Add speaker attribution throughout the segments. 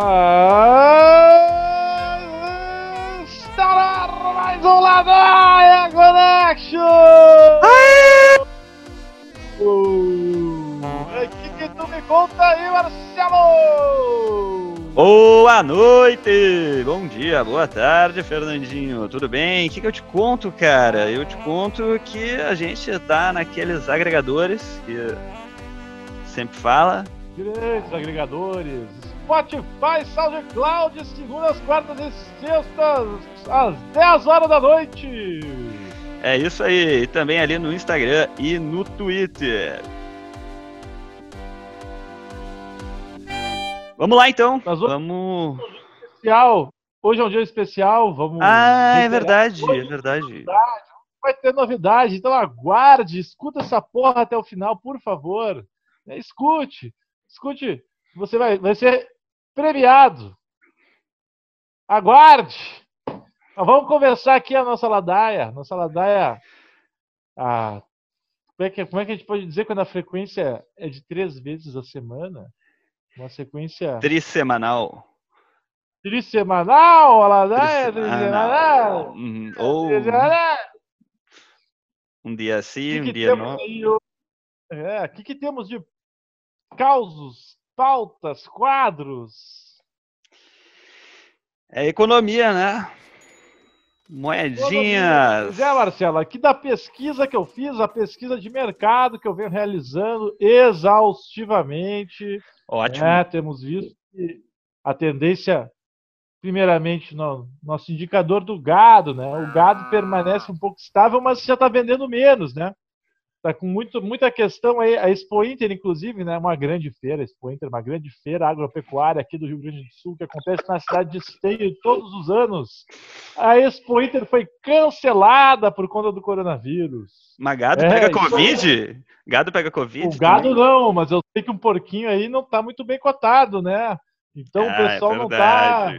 Speaker 1: Ah, está no mais um Ladaia Connection! O que, que tu me conta aí, Marcelo?
Speaker 2: Boa noite! Bom dia, boa tarde, Fernandinho. Tudo bem? O que, que eu te conto, cara? Eu te conto que a gente tá naqueles agregadores que sempre fala.
Speaker 1: Grandes agregadores. Spotify, SoundCloud, segundas, quartas e sextas, às 10 horas da noite.
Speaker 2: É isso aí. E também ali no Instagram e no Twitter. Vamos lá então.
Speaker 1: Nós vamos-
Speaker 2: Vamos.
Speaker 1: Especial. Hoje é um dia especial. Vamos.
Speaker 2: Ah, é verdade,
Speaker 1: Hoje
Speaker 2: é verdade.
Speaker 1: Vai ter novidade, então aguarde, escuta essa porra até o final, por favor. É, Escute, escute. Você vai, vai ser premiado. Aguarde. Mas vamos conversar aqui a nossa ladaia. Nossa ladaia. Ah, como, é que, como é que a gente pode dizer quando a frequência é de três vezes a semana? Uma sequência
Speaker 2: Trissemanal.
Speaker 1: trissemanal, a ladaia trissemanal.
Speaker 2: Uhum. Ou
Speaker 1: Trissemanal.
Speaker 2: um dia sim, um
Speaker 1: que, que
Speaker 2: dia não.
Speaker 1: aí? É, o que, que temos de causos, pautas, quadros?
Speaker 2: É economia, né? Moedinhas.
Speaker 1: Pois é, Marcelo, aqui da pesquisa que eu fiz, a pesquisa de mercado que eu venho realizando exaustivamente,
Speaker 2: Ótimo.
Speaker 1: né, temos visto que a tendência, primeiramente, no nosso indicador do gado, né? O gado permanece um pouco estável, mas já está vendendo menos, né? Tá com muito, muita questão aí. A Expo Inter, inclusive, né? Uma grande feira, Expo Inter, uma grande feira agropecuária aqui do Rio Grande do Sul, que acontece na cidade de Esteio todos os anos. A Expo Inter foi cancelada por conta do coronavírus.
Speaker 2: Mas gado
Speaker 1: É,
Speaker 2: pega. Covid? Gado pega Covid?
Speaker 1: O gado
Speaker 2: também?
Speaker 1: não, mas eu sei que um porquinho aí não tá muito bem cotado, né? Então o
Speaker 2: Ah, é
Speaker 1: pessoal não tá,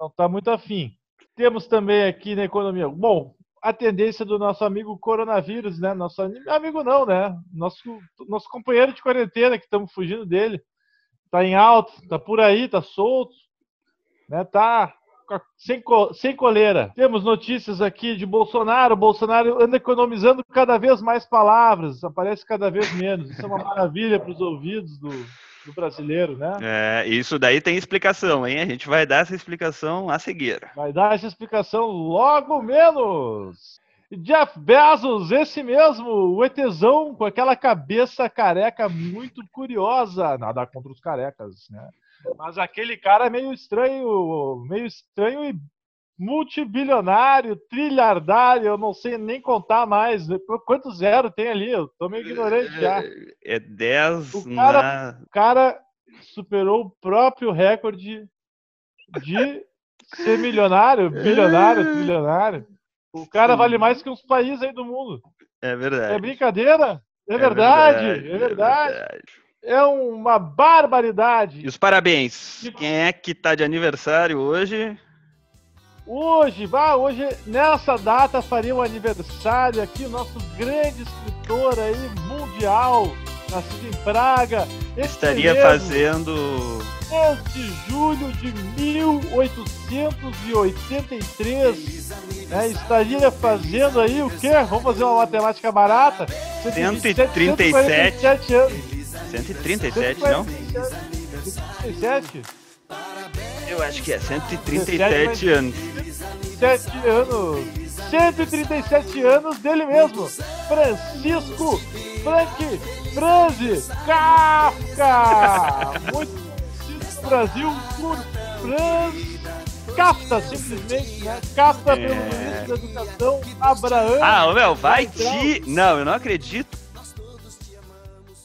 Speaker 1: não tá muito afim. Temos também aqui na economia, bom, a tendência do nosso amigo coronavírus, né? Nosso amigo não, né? Nosso, nosso companheiro de quarentena que estamos fugindo dele. Tá em alto, tá por aí, tá solto, né? Tá sem, sem coleira. Temos notícias aqui de Bolsonaro. Bolsonaro anda economizando cada vez mais palavras, aparece cada vez menos. Isso é uma maravilha para os ouvidos do, do brasileiro, né?
Speaker 2: É, isso daí tem explicação, hein? A gente vai dar essa explicação a seguir.
Speaker 1: Vai dar essa explicação logo menos. Jeff Bezos, esse mesmo, o ETzão com aquela cabeça careca muito curiosa. Nada contra os carecas, né? Mas aquele cara meio estranho, meio estranho e multibilionário, trilhardário, eu não sei nem contar mais. Quanto zero tem ali? Eu tô meio ignorante já.
Speaker 2: É 10
Speaker 1: O cara-
Speaker 2: na.
Speaker 1: O cara superou o próprio recorde de ser milionário, bilionário, trilionário. O cara vale mais que uns países aí do mundo.
Speaker 2: É verdade.
Speaker 1: É brincadeira? É, verdade, é verdade. É uma barbaridade.
Speaker 2: E os parabéns. Quem é que tá de aniversário hoje?
Speaker 1: Hoje, vá, hoje, nessa data, faria o aniversário aqui o nosso grande escritor aí, mundial, nascido em Praga.
Speaker 2: Estaria
Speaker 1: mesmo.
Speaker 2: fazendo.
Speaker 1: 10 de julho de 1883, né, estaria fazendo aí o quê? Vamos fazer uma matemática barata?
Speaker 2: 137.
Speaker 1: 147 anos.
Speaker 2: 137, não?
Speaker 1: 137?
Speaker 2: Eu acho que é 137 anos.
Speaker 1: 137 anos. 137 anos dele mesmo. Francisco Frank Franzi Kafka. Muito Brasil por Franz Kafka, simplesmente, né? Kafka pelo
Speaker 2: É.
Speaker 1: ministro da Educação, Abraham.
Speaker 2: Ah, meu, vai te. Não, eu não acredito.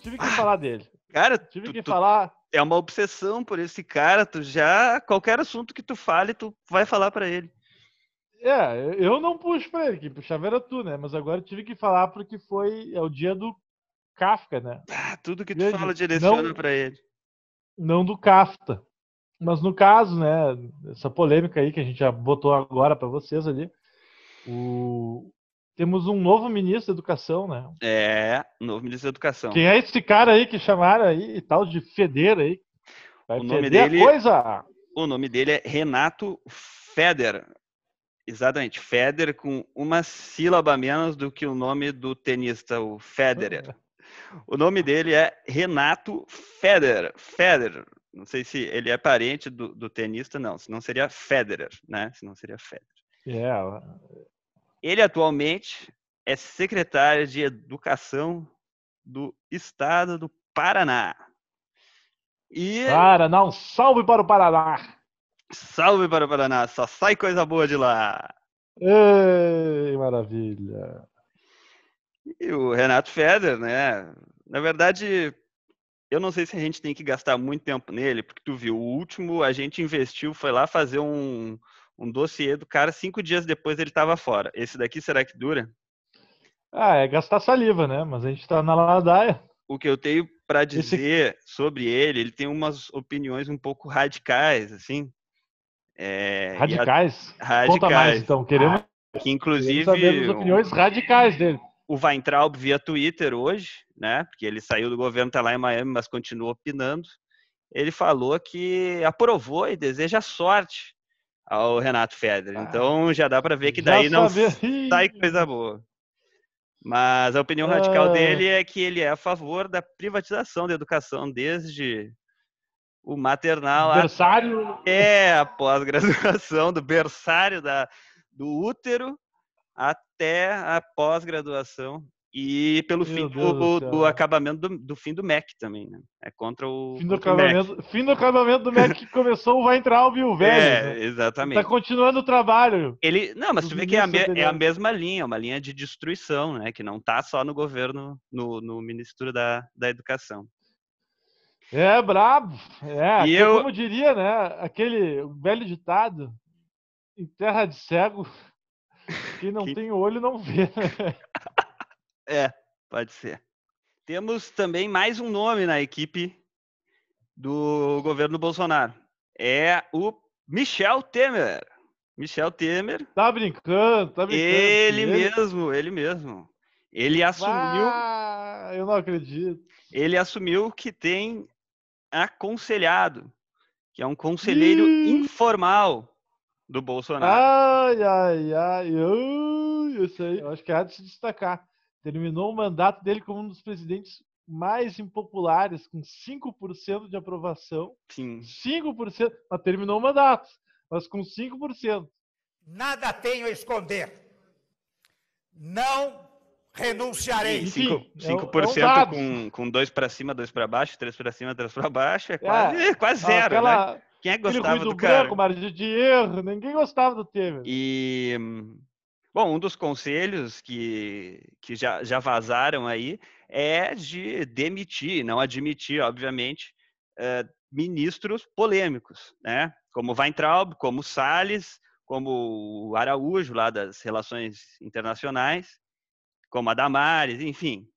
Speaker 1: Tive que falar dele.
Speaker 2: Cara,
Speaker 1: Tive
Speaker 2: tu-
Speaker 1: que
Speaker 2: tu-
Speaker 1: falar.
Speaker 2: É uma obsessão por esse cara. Tu já. Qualquer assunto que tu fale, tu vai falar pra ele.
Speaker 1: É, eu não puxo pra ele, quem puxava era tu, né? Mas agora eu tive que falar porque foi é o dia do Kafka, né?
Speaker 2: Ah, tudo que tu fala direciona pra ele.
Speaker 1: não do Kafta. Mas no caso, né, essa polêmica aí que a gente já botou agora para vocês ali, o... temos um novo ministro da Educação, né?
Speaker 2: É, novo ministro da Educação.
Speaker 1: Quem é esse cara aí que chamaram aí, tal de Federa aí? Vai
Speaker 2: O nome dele-
Speaker 1: coisa.
Speaker 2: O nome dele é Renato Feder. Exatamente, Feder com uma sílaba menos do que o nome do tenista, o Federer. O nome dele é Renato Federer. Federer. Não sei se ele é parente do, do tenista, não. Senão seria Federer, né? Senão seria Federer.
Speaker 1: É,
Speaker 2: Ele atualmente é secretário de Educação do Estado do Paraná. E
Speaker 1: para, não, salve para o Paraná.
Speaker 2: salve para o Paraná, só sai coisa boa de lá.
Speaker 1: Ei, maravilha.
Speaker 2: E o Renato Feder, né? Na verdade, eu não sei se a gente tem que gastar muito tempo nele, porque tu viu, o último a gente investiu, foi lá fazer um, um dossiê do cara, cinco dias depois ele estava fora. Esse daqui será que dura?
Speaker 1: Ah, é gastar saliva, né? Mas a gente tá na ladaia.
Speaker 2: O que eu tenho para
Speaker 1: Esse-
Speaker 2: dizer sobre ele, ele tem umas opiniões um pouco radicais, assim. É, e a-
Speaker 1: Radicais. Conta mais,
Speaker 2: radicais.
Speaker 1: então. Queremos,
Speaker 2: Que
Speaker 1: queremos
Speaker 2: inclusive
Speaker 1: saber as opiniões radicais dele.
Speaker 2: o Weintraub via Twitter hoje, né? Porque ele saiu do governo, tá lá em Miami, mas continua opinando. Ele falou que aprovou e deseja sorte ao Renato Federer.
Speaker 1: Ah,
Speaker 2: Então já dá para ver que daí não sai coisa boa. Mas a opinião radical
Speaker 1: Ah.
Speaker 2: dele é que ele é a favor da privatização da educação desde o maternal
Speaker 1: Adversário.
Speaker 2: até a pós-graduação, do berçário da, do útero até a pós-graduação e pelo
Speaker 1: Meu
Speaker 2: fim
Speaker 1: do
Speaker 2: do, do acabamento do, do fim do MEC também, né? É contra o,
Speaker 1: Fim do, acabamento, fim do acabamento do MEC que começou o Weintraub e o velho.
Speaker 2: É,
Speaker 1: né?
Speaker 2: exatamente.
Speaker 1: Tá continuando o trabalho.
Speaker 2: Ele, não, mas tu vê que é a, é a mesma linha, uma linha de destruição, né? Que não tá só no governo, no, no Ministério da, da Educação.
Speaker 1: É, brabo. É,
Speaker 2: E eu-
Speaker 1: como diria, né? Aquele velho ditado, em terra de cego, quem não
Speaker 2: Que-
Speaker 1: tem olho não vê.
Speaker 2: É, pode ser. Temos também mais um nome na equipe do governo Bolsonaro. É o Michel Temer. Michel Temer,
Speaker 1: Tá brincando, tá brincando.
Speaker 2: ele
Speaker 1: que
Speaker 2: mesmo, ele mesmo. Ele assumiu,
Speaker 1: Ah, eu não acredito.
Speaker 2: ele assumiu que tem aconselhado, que é um conselheiro
Speaker 1: Ih!
Speaker 2: informal do Bolsonaro.
Speaker 1: Ai, ai, ai. Ui, isso aí. Eu acho que há de se destacar. Terminou o mandato dele como um dos presidentes mais impopulares, com 5% de aprovação.
Speaker 2: Sim.
Speaker 1: 5%, mas terminou o mandato, mas com 5%.
Speaker 3: Nada tenho a esconder. Não renunciarei.
Speaker 1: Enfim,
Speaker 2: Cinco-
Speaker 1: é
Speaker 2: 5%
Speaker 1: é um
Speaker 2: com, com dois para cima, dois para baixo, três para cima, três para baixo, é quase,
Speaker 1: É,
Speaker 2: quase zero, né?
Speaker 1: Aquela,
Speaker 2: Quem é que gostava
Speaker 1: ruído
Speaker 2: do cara?
Speaker 1: branco, margem de erro, ninguém gostava do Temer.
Speaker 2: E, hum, bom, um dos conselhos que, que já, já vazaram aí é de demitir, não admitir, obviamente, eh, ministros polêmicos, né? Como Weintraub, como Salles, como Araújo, lá das relações internacionais, como a Damares, enfim,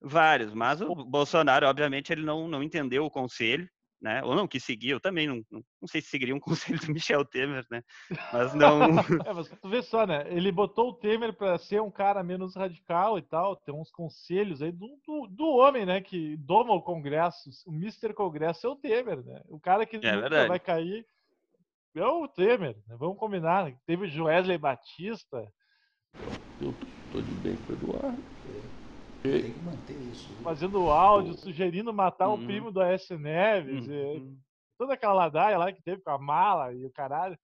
Speaker 2: vários. Mas o Bolsonaro, obviamente, ele não, não entendeu o conselho, né? Ou não quis seguir, eu também não, não, não sei se seguiria um conselho do Michel Temer, né? Mas não.
Speaker 1: É, mas tu vê só, né? Ele botou o Temer para ser um cara menos radical e tal, tem uns conselhos aí do, do, do homem, né? Que doma o Congresso. O Mr. Congresso é o Temer, né? O cara que
Speaker 2: É
Speaker 1: vai cair é o Temer, né? Vamos combinar. né? Teve o Joesley Batista,
Speaker 4: Eu tô de bem com o Eduardo.
Speaker 3: Tem que manter isso.
Speaker 1: fazendo áudio, sugerindo matar
Speaker 2: Uhum.
Speaker 1: o primo do Aécio Neves. e
Speaker 2: Uhum.
Speaker 1: toda aquela ladaia lá que teve com a mala e o caralho.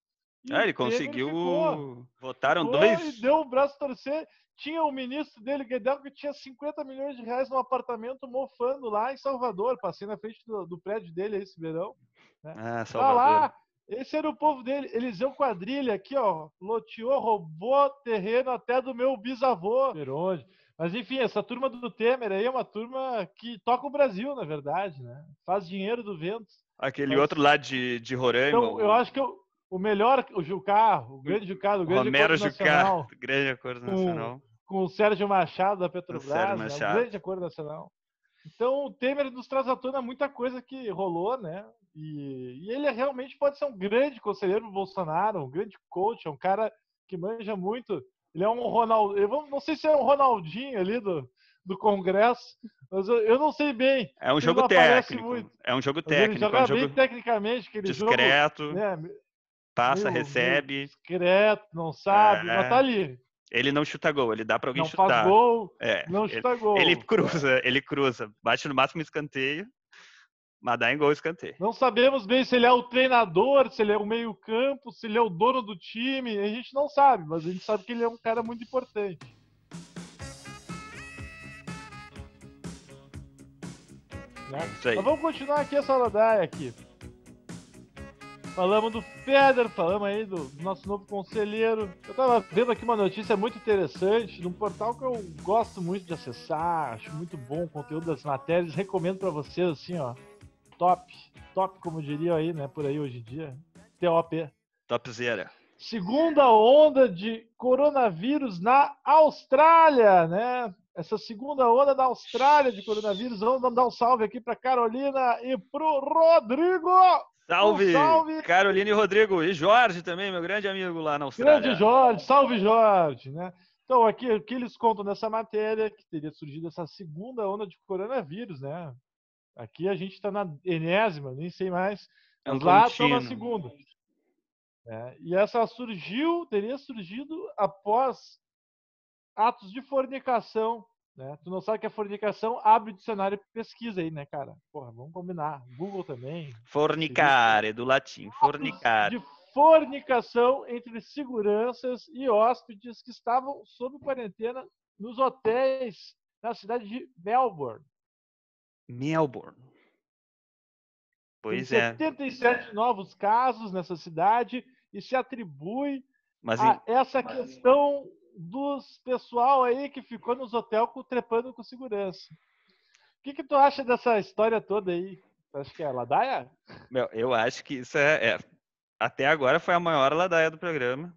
Speaker 1: E
Speaker 2: Ah, ele conseguiu.
Speaker 1: ficou.
Speaker 2: Votaram
Speaker 1: Ficou
Speaker 2: dois.
Speaker 1: E deu o braço a torcer. Tinha o ministro dele, Guedel, que tinha 50 milhões de reais num apartamento mofando lá em Salvador. Passei na frente do, do prédio dele esse verão.
Speaker 2: Ah,
Speaker 1: Tá
Speaker 2: Salvador.
Speaker 1: lá. Esse era o povo dele. Eliseu Quadrilha aqui, ó. Loteou, roubou terreno até do meu bisavô. Onde? Mas enfim, essa turma do Temer aí é uma turma que toca o Brasil, na verdade, né? Faz dinheiro do vento.
Speaker 2: Aquele
Speaker 1: Mas-
Speaker 2: outro lá de, de Roraima.
Speaker 1: Então,
Speaker 2: o
Speaker 1: eu acho que o, o melhor, o Jucá, o grande Jucá, o grande
Speaker 2: Romero
Speaker 1: acordo
Speaker 2: Jucá,
Speaker 1: nacional,
Speaker 2: grande acordo
Speaker 1: Com-
Speaker 2: nacional.
Speaker 1: com o Sérgio Machado da Petrobras, né?
Speaker 2: Machado.
Speaker 1: grande acordo nacional. Então, o Temer nos traz à tona muita coisa que rolou, né? E, e ele realmente pode ser um grande conselheiro do Bolsonaro, um grande coach, é um cara que manja muito. Ele é um vou- não sei se é um Ronaldinho ali do, do Congresso. Mas eu, eu não sei bem.
Speaker 2: É um
Speaker 1: Ele
Speaker 2: jogo técnico.
Speaker 1: muito.
Speaker 2: É um jogo
Speaker 1: ele
Speaker 2: técnico, é
Speaker 1: joga
Speaker 2: um
Speaker 1: bem
Speaker 2: jogo
Speaker 1: tecnicamente, aquele
Speaker 2: discreto,
Speaker 1: jogo. Né,
Speaker 2: passa,
Speaker 1: meio
Speaker 2: recebe.
Speaker 1: discreto, não sabe,
Speaker 2: É.
Speaker 1: mas tá ali.
Speaker 2: Ele não chuta gol, ele dá pra alguém
Speaker 1: Não
Speaker 2: chutar.
Speaker 1: faz gol,
Speaker 2: É,
Speaker 1: não
Speaker 2: ele-
Speaker 1: chuta gol.
Speaker 2: Ele cruza, ele cruza. Bate no máximo escanteio, mas dá em gol escanteio.
Speaker 1: Não sabemos bem se ele é o treinador, se ele é o meio-campo, se ele é o dono do time. A gente não sabe, mas a gente sabe que ele é um cara muito importante. Né?
Speaker 2: Aí.
Speaker 1: Mas vamos continuar aqui essa ladaia aqui. Falamos do Feder, falamos aí do, do nosso novo conselheiro. Eu tava vendo aqui uma notícia muito interessante num portal que eu gosto muito de acessar, acho muito bom o conteúdo das matérias, recomendo pra vocês assim, ó. Top, top como diriam aí, né, por aí hoje em dia. TOP.
Speaker 2: Topzera.
Speaker 1: Segunda onda de coronavírus na Austrália, né? Essa segunda onda da Austrália de coronavírus. Vamos dar um salve aqui para Carolina e pro Rodrigo.
Speaker 2: Salve!
Speaker 1: Um salve!
Speaker 2: Carolina e Rodrigo. E Jorge também, meu grande amigo lá na Austrália.
Speaker 1: Grande Jorge, salve Jorge, né? Então, aqui o que eles contam nessa matéria que teria surgido essa segunda onda de coronavírus, né? Aqui a gente está na enésima, nem sei mais.
Speaker 2: É um
Speaker 1: lá estão na
Speaker 2: contínuo.
Speaker 1: segunda. É, e essa surgiu, teria surgido após atos de fornicação. Né? Tu não sabe que a fornicação abre o dicionário de pesquisa aí, né, cara? Porra, vamos combinar. Google também.
Speaker 2: Fornicare, do latim. Fornicare.
Speaker 1: De fornicação entre seguranças e hóspedes que estavam sob quarentena nos hotéis na cidade de Melbourne.
Speaker 2: Melbourne. Pois
Speaker 1: Tem
Speaker 2: é.
Speaker 1: 77 novos casos nessa cidade e se atribui
Speaker 2: Mas
Speaker 1: a essa questão dos pessoal aí que ficou nos hotéis com- trepando com segurança. O que, que tu acha dessa história toda aí? Tu acha que é ladaia?
Speaker 2: Meu, eu acho que isso é, é- Até agora foi a maior ladaia do programa.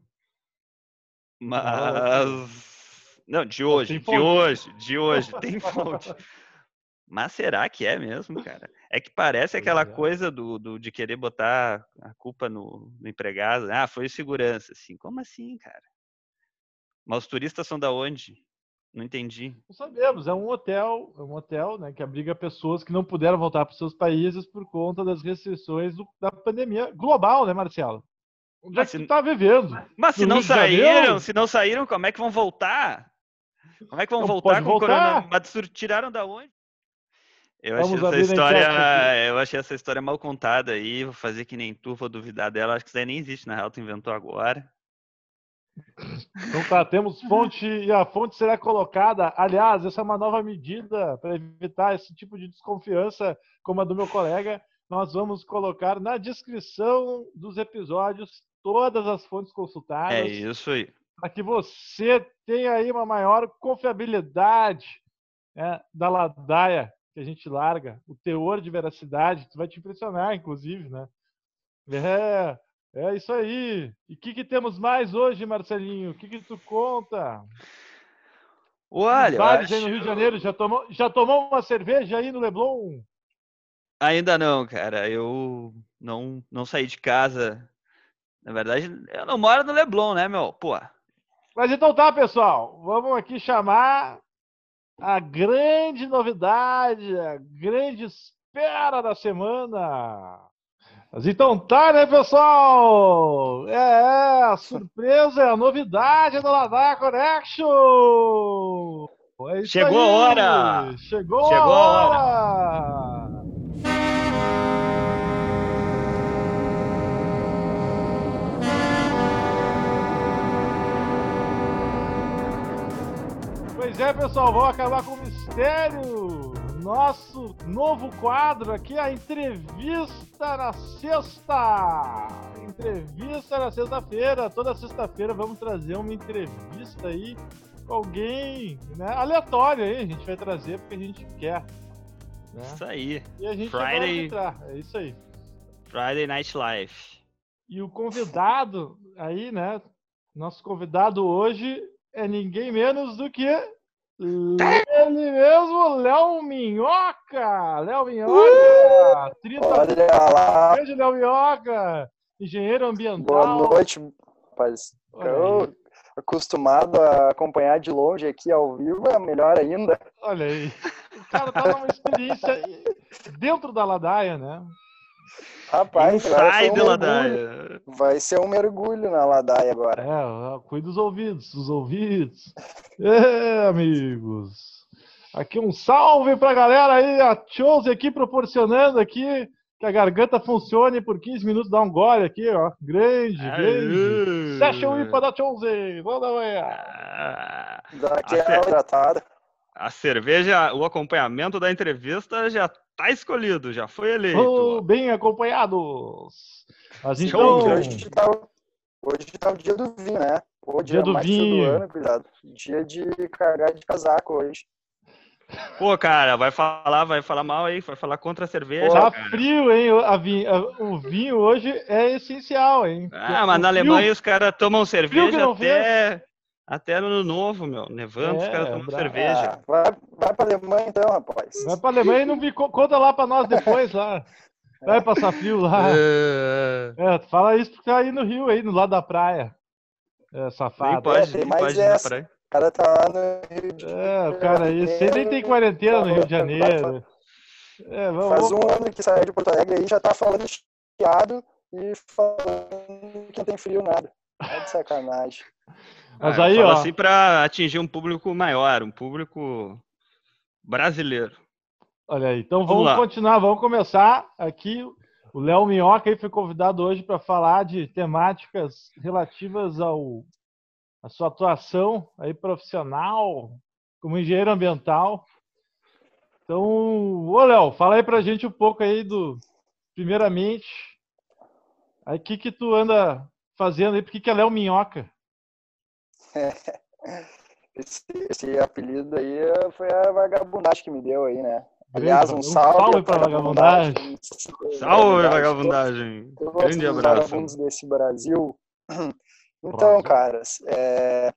Speaker 2: Mas. Não, de hoje, de hoje, de hoje, tem fonte. Mas será que é mesmo, cara? É que parece aquela
Speaker 1: é.
Speaker 2: coisa do, do- de querer botar a culpa no, no empregado. Ah, foi segurança, assim. Como assim, cara? Mas os turistas são da onde? Não entendi.
Speaker 1: Não sabemos, é um hotel, é um hotel né, que abriga pessoas que não puderam voltar para os seus países por conta das restrições do- da pandemia global, né, Marcelo? Onde é
Speaker 2: Mas
Speaker 1: que
Speaker 2: se-
Speaker 1: tu tá vivendo?
Speaker 2: Mas se
Speaker 1: No
Speaker 2: não
Speaker 1: de Janeiro?
Speaker 2: saíram, se não saíram, como é que vão voltar? Como é que vão
Speaker 1: Não
Speaker 2: voltar com o corona?
Speaker 1: voltar.
Speaker 2: Mas tiraram da onde? Eu
Speaker 1: Vamos
Speaker 2: achei essa história, eu achei essa história mal contada aí, vou fazer que nem tu, vou duvidar dela, acho que isso daí nem existe na real, tu inventou agora.
Speaker 1: Então tá, temos fonte e a fonte será colocada. Aliás, essa é uma nova medida para evitar esse tipo de desconfiança, como a do meu colega. Nós vamos colocar na descrição dos episódios todas as fontes consultadas.
Speaker 2: É isso aí.
Speaker 1: para que você tenha aí uma maior confiabilidade né, da ladaia que a gente larga, o teor de veracidade, tu vai te impressionar, inclusive, né? É, é isso aí. E o que, que temos mais hoje, Marcelinho? O que, que tu conta?
Speaker 2: Olha,
Speaker 1: Bares aí no
Speaker 2: acho-
Speaker 1: Rio de Janeiro, já tomou, já tomou uma cerveja aí no Leblon?
Speaker 2: ainda não, cara, eu não, não saí de casa. Na verdade, eu não moro no Leblon, né, meu? Pô,
Speaker 1: Mas então tá, pessoal. Vamos aqui chamar a grande novidade, a grande espera da semana. Mas então tá, né, pessoal? É, é, a surpresa, a novidade do Ladar Connection! É
Speaker 2: Chegou a
Speaker 1: aí.
Speaker 2: hora!
Speaker 1: Chegou,
Speaker 2: Chegou
Speaker 1: a
Speaker 2: a
Speaker 1: hora! Pois é, pessoal, vamos acabar com o mistério. Nosso novo quadro aqui, a entrevista na sexta. Entrevista na sexta-feira. Toda sexta-feira vamos trazer uma entrevista aí com alguém né, aleatório aí. A gente vai trazer porque a gente quer. Né?
Speaker 2: isso aí.
Speaker 1: E a gente
Speaker 2: Friday.
Speaker 1: vai. É isso aí.
Speaker 2: Friday Night Live.
Speaker 1: E o convidado aí, né? Nosso convidado hoje é ninguém menos do que ele mesmo, Léo Minhoca! Léo Minhoca! 30
Speaker 5: Olha lá,
Speaker 1: Grande Léo Minhoca! Engenheiro ambiental.
Speaker 5: boa noite, rapaz.
Speaker 1: Aí.
Speaker 5: acostumado a acompanhar de longe aqui ao vivo, é melhor ainda.
Speaker 1: Olha aí. O cara tá numa experiência dentro da ladaia, né?
Speaker 5: Rapaz,
Speaker 2: Sai
Speaker 5: um
Speaker 2: de ladaia.
Speaker 5: Vai ser um mergulho na ladaia agora.
Speaker 1: É, cuida dos ouvidos, dos ouvidos. É, amigos. Aqui um salve pra galera aí, a Chose aqui proporcionando aqui que a garganta funcione por 15 minutos, dá um gole aqui, ó. Grande, grande. Session IPA da Chose. Vamos dar uma
Speaker 2: Ah,
Speaker 5: Daquela
Speaker 2: Até-
Speaker 5: hidratada.
Speaker 2: A cerveja, o acompanhamento da entrevista já tá escolhido, já foi eleito.
Speaker 1: Oh, bem acompanhados. Mas então,
Speaker 5: hoje tá, o- hoje tá o dia do vinho, né? O
Speaker 1: Dia do
Speaker 5: mais frio
Speaker 1: vinho.
Speaker 5: do ano, cuidado. Dia de carregar de casaco hoje.
Speaker 2: Pô, cara, vai falar, vai falar mal aí, vai falar contra a cerveja,
Speaker 1: tá
Speaker 2: cara.
Speaker 1: frio, hein? O- a vi- a- o vinho hoje é essencial, hein?
Speaker 2: Ah, mas
Speaker 1: O
Speaker 2: na
Speaker 1: frio-
Speaker 2: Alemanha os caras tomam cerveja até, até no ano novo, meu. Nevando, os
Speaker 1: É,
Speaker 2: caras tomam
Speaker 1: bravo.
Speaker 2: cerveja.
Speaker 5: Ah, vai, vai pra Alemanha então, rapaz.
Speaker 1: Vai pra Alemanha e não vi, co- conta lá pra nós depois lá. Vai passar frio lá.
Speaker 2: É,
Speaker 1: É, tu fala isso porque tá aí no Rio, aí, no lado da praia. É,
Speaker 2: nem
Speaker 1: safado.
Speaker 2: pode,
Speaker 5: tem
Speaker 2: nem
Speaker 5: mais
Speaker 2: pode ir na
Speaker 5: essa.
Speaker 2: praia.
Speaker 5: O cara tá lá no Rio de
Speaker 1: É, o cara aí, você nem tem quarentena no Rio de Janeiro. É, vamos,
Speaker 5: Faz um ano que saiu de Porto Alegre aí, já tá falando chiado e falando que não tem frio nada. É de sacanagem.
Speaker 1: Mas
Speaker 2: Ah,
Speaker 1: aí, ó.
Speaker 2: assim pra atingir um público maior, um público brasileiro.
Speaker 1: Olha aí, então
Speaker 2: Vamos
Speaker 1: vamos, continuar, vamos começar aqui. O Léo Minhoca aí foi convidado hoje para falar de temáticas relativas ao a sua atuação aí profissional como engenheiro ambiental. Então, ô Léo, fala aí pra gente um pouco aí do primeiramente aí o que que tu anda fazendo aí, por que que é Léo Minhoca?
Speaker 5: Esse, esse apelido aí foi a vagabundagem que me deu aí, né? Aliás, um
Speaker 1: Um
Speaker 5: salve,
Speaker 1: salve pra
Speaker 5: vagabundagem.
Speaker 2: Salve,
Speaker 5: Verdade,
Speaker 2: vagabundagem!
Speaker 5: todos
Speaker 2: Grande abraço.
Speaker 5: vagabundos desse Brasil. Então,
Speaker 1: Brasil.
Speaker 5: caras, é,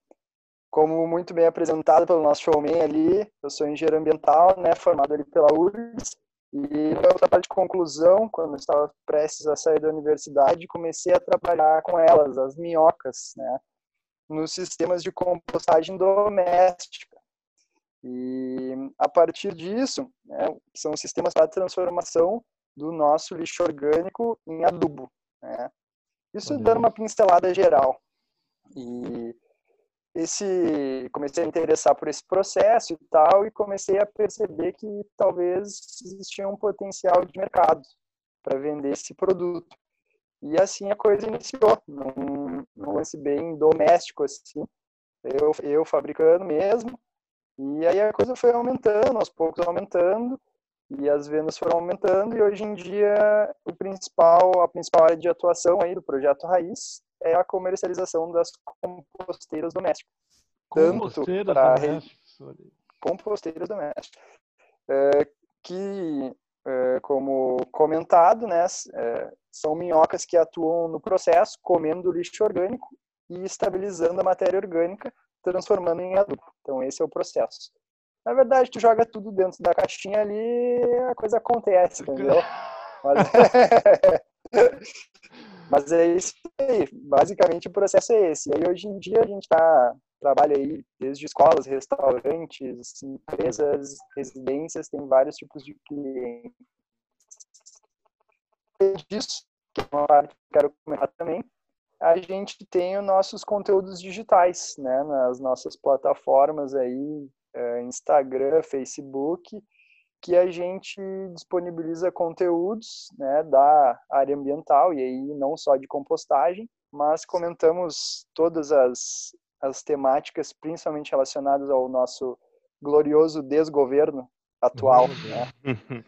Speaker 5: como muito bem apresentado pelo nosso showman ali, eu sou engenheiro ambiental, né, formado ali pela URGS, e meu trabalho de conclusão, quando eu estava prestes a sair da universidade, comecei a trabalhar com elas, as minhocas, né, nos sistemas de compostagem doméstica. E a partir disso, né, são sistemas para transformação do nosso lixo orgânico em adubo. Né? Isso dando uma pincelada geral. E esse comecei a interessar por esse processo e tal e comecei a perceber que talvez existia um potencial de mercado para vender esse produto. E assim a coisa iniciou, num, num lance bem doméstico assim. Eu, eu fabricando mesmo. E aí a coisa foi aumentando, aos poucos aumentando, e as vendas foram aumentando, e hoje em dia o principal, a principal área de atuação aí do projeto Raiz é a comercialização das composteiras domésticas. Tanto
Speaker 1: Composteiras domésticas, olha aí.
Speaker 5: composteiras domésticas. É, que, como comentado, né, é, são minhocas que atuam no processo, comendo lixo orgânico e estabilizando a matéria orgânica, transformando em adubo. Então, esse é o processo. Na verdade, tu joga tudo dentro da caixinha ali a coisa acontece, entendeu? Mas, Mas é isso aí. Basicamente, o processo é esse. E aí, hoje em dia, a gente tá, trabalha aí desde escolas, restaurantes, empresas, residências, tem vários tipos de clientes. Além disso, que é uma parte que eu quero comentar também, a gente tem os nossos conteúdos digitais, né, nas nossas plataformas aí, eh, Instagram, Facebook, que a gente disponibiliza conteúdos, né, da área ambiental e aí não só de compostagem, mas comentamos todas as, as temáticas, principalmente relacionadas ao nosso glorioso desgoverno atual, né?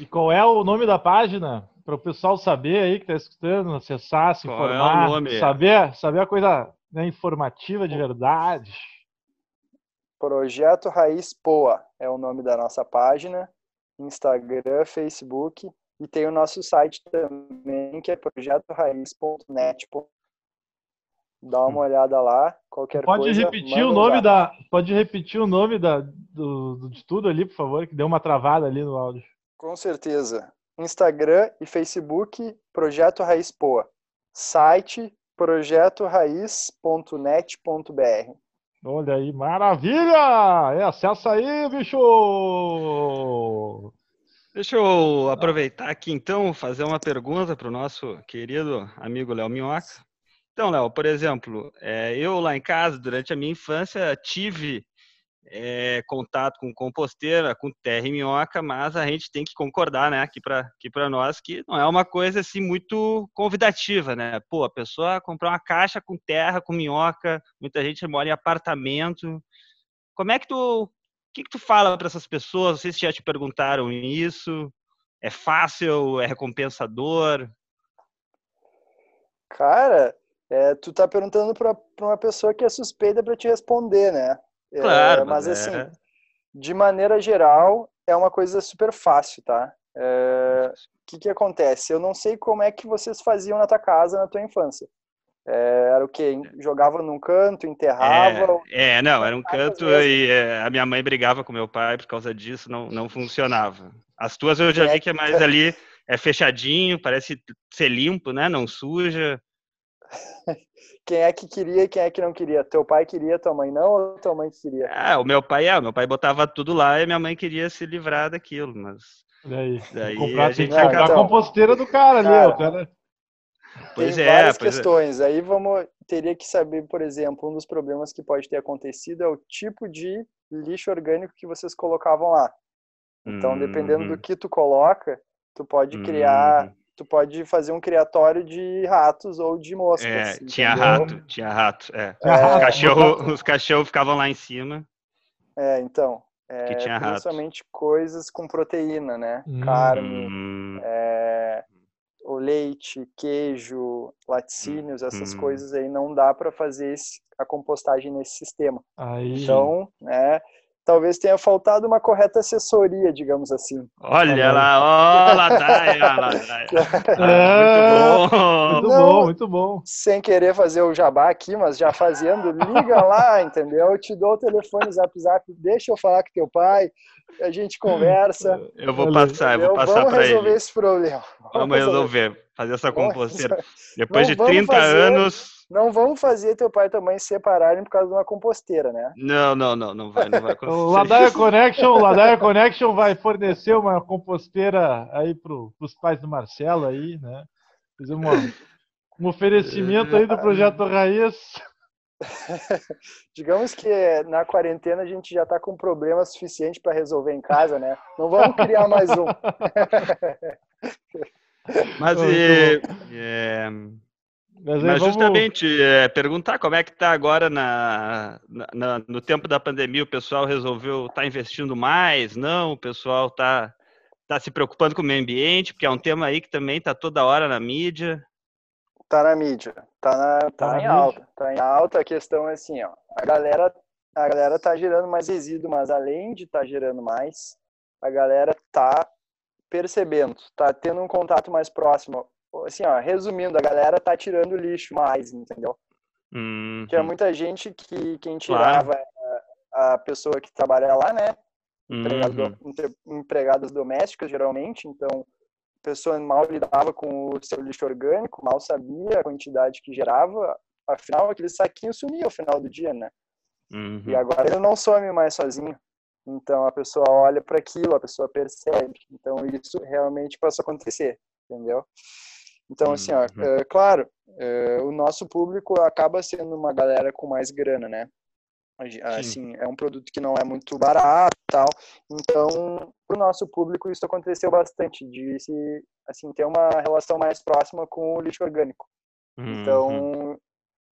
Speaker 1: E qual é o nome da página? Para o pessoal saber aí que está escutando, acessar, se
Speaker 2: Qual é
Speaker 1: informar,
Speaker 2: nome?
Speaker 1: saber, saber a coisa né, informativa de verdade.
Speaker 5: Projeto Raiz Poa é o nome da nossa página, Instagram, Facebook e tem o nosso site também que é projetoraiz.net. Dá uma olhada lá, qualquer
Speaker 1: Pode
Speaker 5: coisa.
Speaker 1: repetir o nome da, pode repetir o nome da, do, do- de tudo ali, por favor, que deu uma travada ali no áudio.
Speaker 5: Com certeza. Instagram e Facebook, Projeto Raiz Poa. Site, projetoraiz.net.br.
Speaker 1: Olha aí, maravilha! É, acessa aí, bicho!
Speaker 2: Deixa eu aproveitar aqui então, fazer uma pergunta para o nosso querido amigo Léo Minhoca. Então, Léo, por exemplo, é, eu lá em casa, durante a minha infância, tive é, contato com composteira, com terra e minhoca, mas a gente tem que concordar, né, aqui para aqui nós, que não é uma coisa assim muito convidativa, né? Pô, a pessoa comprar uma caixa com terra, com minhoca, muita gente mora em apartamento. Como é que tu. O que, que tu fala para essas pessoas? Se já te perguntaram isso. É fácil? É recompensador?
Speaker 5: Cara, é, tu tá perguntando para uma pessoa que é suspeita para te responder, né?
Speaker 2: Claro,
Speaker 5: é, mas, mas é... assim, de maneira geral, é uma coisa super fácil, tá? É, o que que acontece? Eu não sei como é que vocês faziam na tua casa na tua infância. É, era o quê? Jogava num canto, enterrava?
Speaker 2: É, é não, era um canto e é, a minha mãe brigava com meu pai por causa disso, não, não funcionava. As tuas eu já vi que é mais ali, é fechadinho, parece ser limpo, né? Não suja.
Speaker 5: Quem é que queria e quem é que não queria? Teu pai queria, tua mãe não, ou tua mãe queria?
Speaker 2: Ah, o meu pai é, o meu pai botava tudo lá e minha mãe queria se livrar daquilo, mas.
Speaker 1: Daí,
Speaker 2: daí
Speaker 1: comprar,
Speaker 2: a gente
Speaker 1: que comprar
Speaker 5: então,
Speaker 1: a composteira do cara,
Speaker 5: cara,
Speaker 1: ó, cara.
Speaker 2: Pois
Speaker 5: Tem
Speaker 2: é,
Speaker 5: várias
Speaker 2: pois é.
Speaker 5: questões. Aí vamos teria que saber, por exemplo, um dos problemas que pode ter acontecido é o tipo de lixo orgânico que vocês colocavam lá. Então, dependendo do
Speaker 2: Uhum.
Speaker 5: que tu coloca, tu pode criar,
Speaker 2: Uhum.
Speaker 5: Tu pode fazer um criatório de ratos ou de moscas.
Speaker 2: É, tinha
Speaker 5: entendeu?
Speaker 2: rato, tinha rato, é.
Speaker 1: Tinha
Speaker 2: Os
Speaker 1: rato,
Speaker 2: cachorros os cachorro ficavam lá em cima.
Speaker 5: É, então, é,
Speaker 2: Que tinha rato.
Speaker 5: principalmente coisas com proteína, né?
Speaker 1: Hum.
Speaker 5: Carne,
Speaker 2: Hum,
Speaker 5: é, o leite, queijo, laticínios, essas
Speaker 2: Hum.
Speaker 5: coisas aí não dá para fazer esse- a compostagem nesse sistema.
Speaker 1: Aí,
Speaker 5: Então, né, talvez tenha faltado uma correta assessoria, digamos assim.
Speaker 2: olha lá, ó, ladaia, ladaia. Ah, muito bom.
Speaker 1: muito
Speaker 5: Não.
Speaker 1: bom, muito bom.
Speaker 5: Sem querer fazer o jabá aqui, mas já fazendo, liga lá, entendeu? Eu te dou o telefone, zap, zap, deixa eu falar com teu pai, a gente conversa.
Speaker 2: Eu vou
Speaker 1: Olha,
Speaker 2: passar, eu vou passar
Speaker 5: Vamos
Speaker 2: para
Speaker 5: resolver
Speaker 2: ele.
Speaker 5: esse problema.
Speaker 2: Vamos resolver, fazer essa
Speaker 5: Vamos
Speaker 2: composteira.
Speaker 5: resolver.
Speaker 2: Depois
Speaker 5: Não
Speaker 2: de
Speaker 5: vamos
Speaker 2: 30
Speaker 5: fazer.
Speaker 2: anos.
Speaker 5: Não vamos fazer teu pai e tua mãe se separarem por causa de uma composteira, né?
Speaker 2: Não, não, não, não vai, não vai
Speaker 1: O
Speaker 2: acontecer.
Speaker 1: Ladaia Connection, o Ladaia Connection vai fornecer uma composteira aí pro, pros pais do Marcelo aí, né? Fizemos uma- um oferecimento aí do Projeto Raiz.
Speaker 5: Digamos que na quarentena a gente já tá com problema suficiente para resolver em casa, né? Não vamos criar mais um.
Speaker 2: Mas, e, é,
Speaker 1: Mas, aí
Speaker 2: mas
Speaker 1: vamos-
Speaker 2: justamente, é, perguntar como é que está agora na, na- na- no tempo da pandemia, o pessoal resolveu estar investindo mais? Não, o pessoal está tá se preocupando com o meio ambiente, porque é um tema aí que também está toda hora na mídia.
Speaker 5: Tá na mídia, tá, na, tá,
Speaker 1: Tá
Speaker 5: em
Speaker 1: mídia.
Speaker 5: alta, tá em alta. A questão é assim, ó, a galera, a galera tá gerando mais resíduo, mas além de tá gerando mais, a galera tá percebendo, tá tendo um contato mais próximo. Assim, ó, resumindo, a galera tá tirando lixo mais, entendeu?
Speaker 2: Uhum.
Speaker 5: Tinha muita gente que quem
Speaker 2: Claro.
Speaker 5: tirava era a pessoa que trabalha lá, né? Empregado-
Speaker 2: Uhum.
Speaker 5: empregadas domésticas, geralmente, então a pessoa mal lidava com o seu lixo orgânico, mal sabia a quantidade que gerava, afinal aquele saquinho sumia ao final do dia, né?
Speaker 2: Uhum.
Speaker 5: E agora ele não some mais sozinho. Então a pessoa olha para aquilo, a pessoa percebe. Então isso realmente passou a acontecer, entendeu? Então assim, ó,
Speaker 2: Uhum.
Speaker 5: é, claro, é, o nosso público acaba sendo uma galera com mais grana, né? Assim, é um produto que não é muito barato, e tal. Então, para o nosso público isso aconteceu bastante de se assim ter uma relação mais próxima com o lixo orgânico.
Speaker 2: Uhum.
Speaker 5: Então,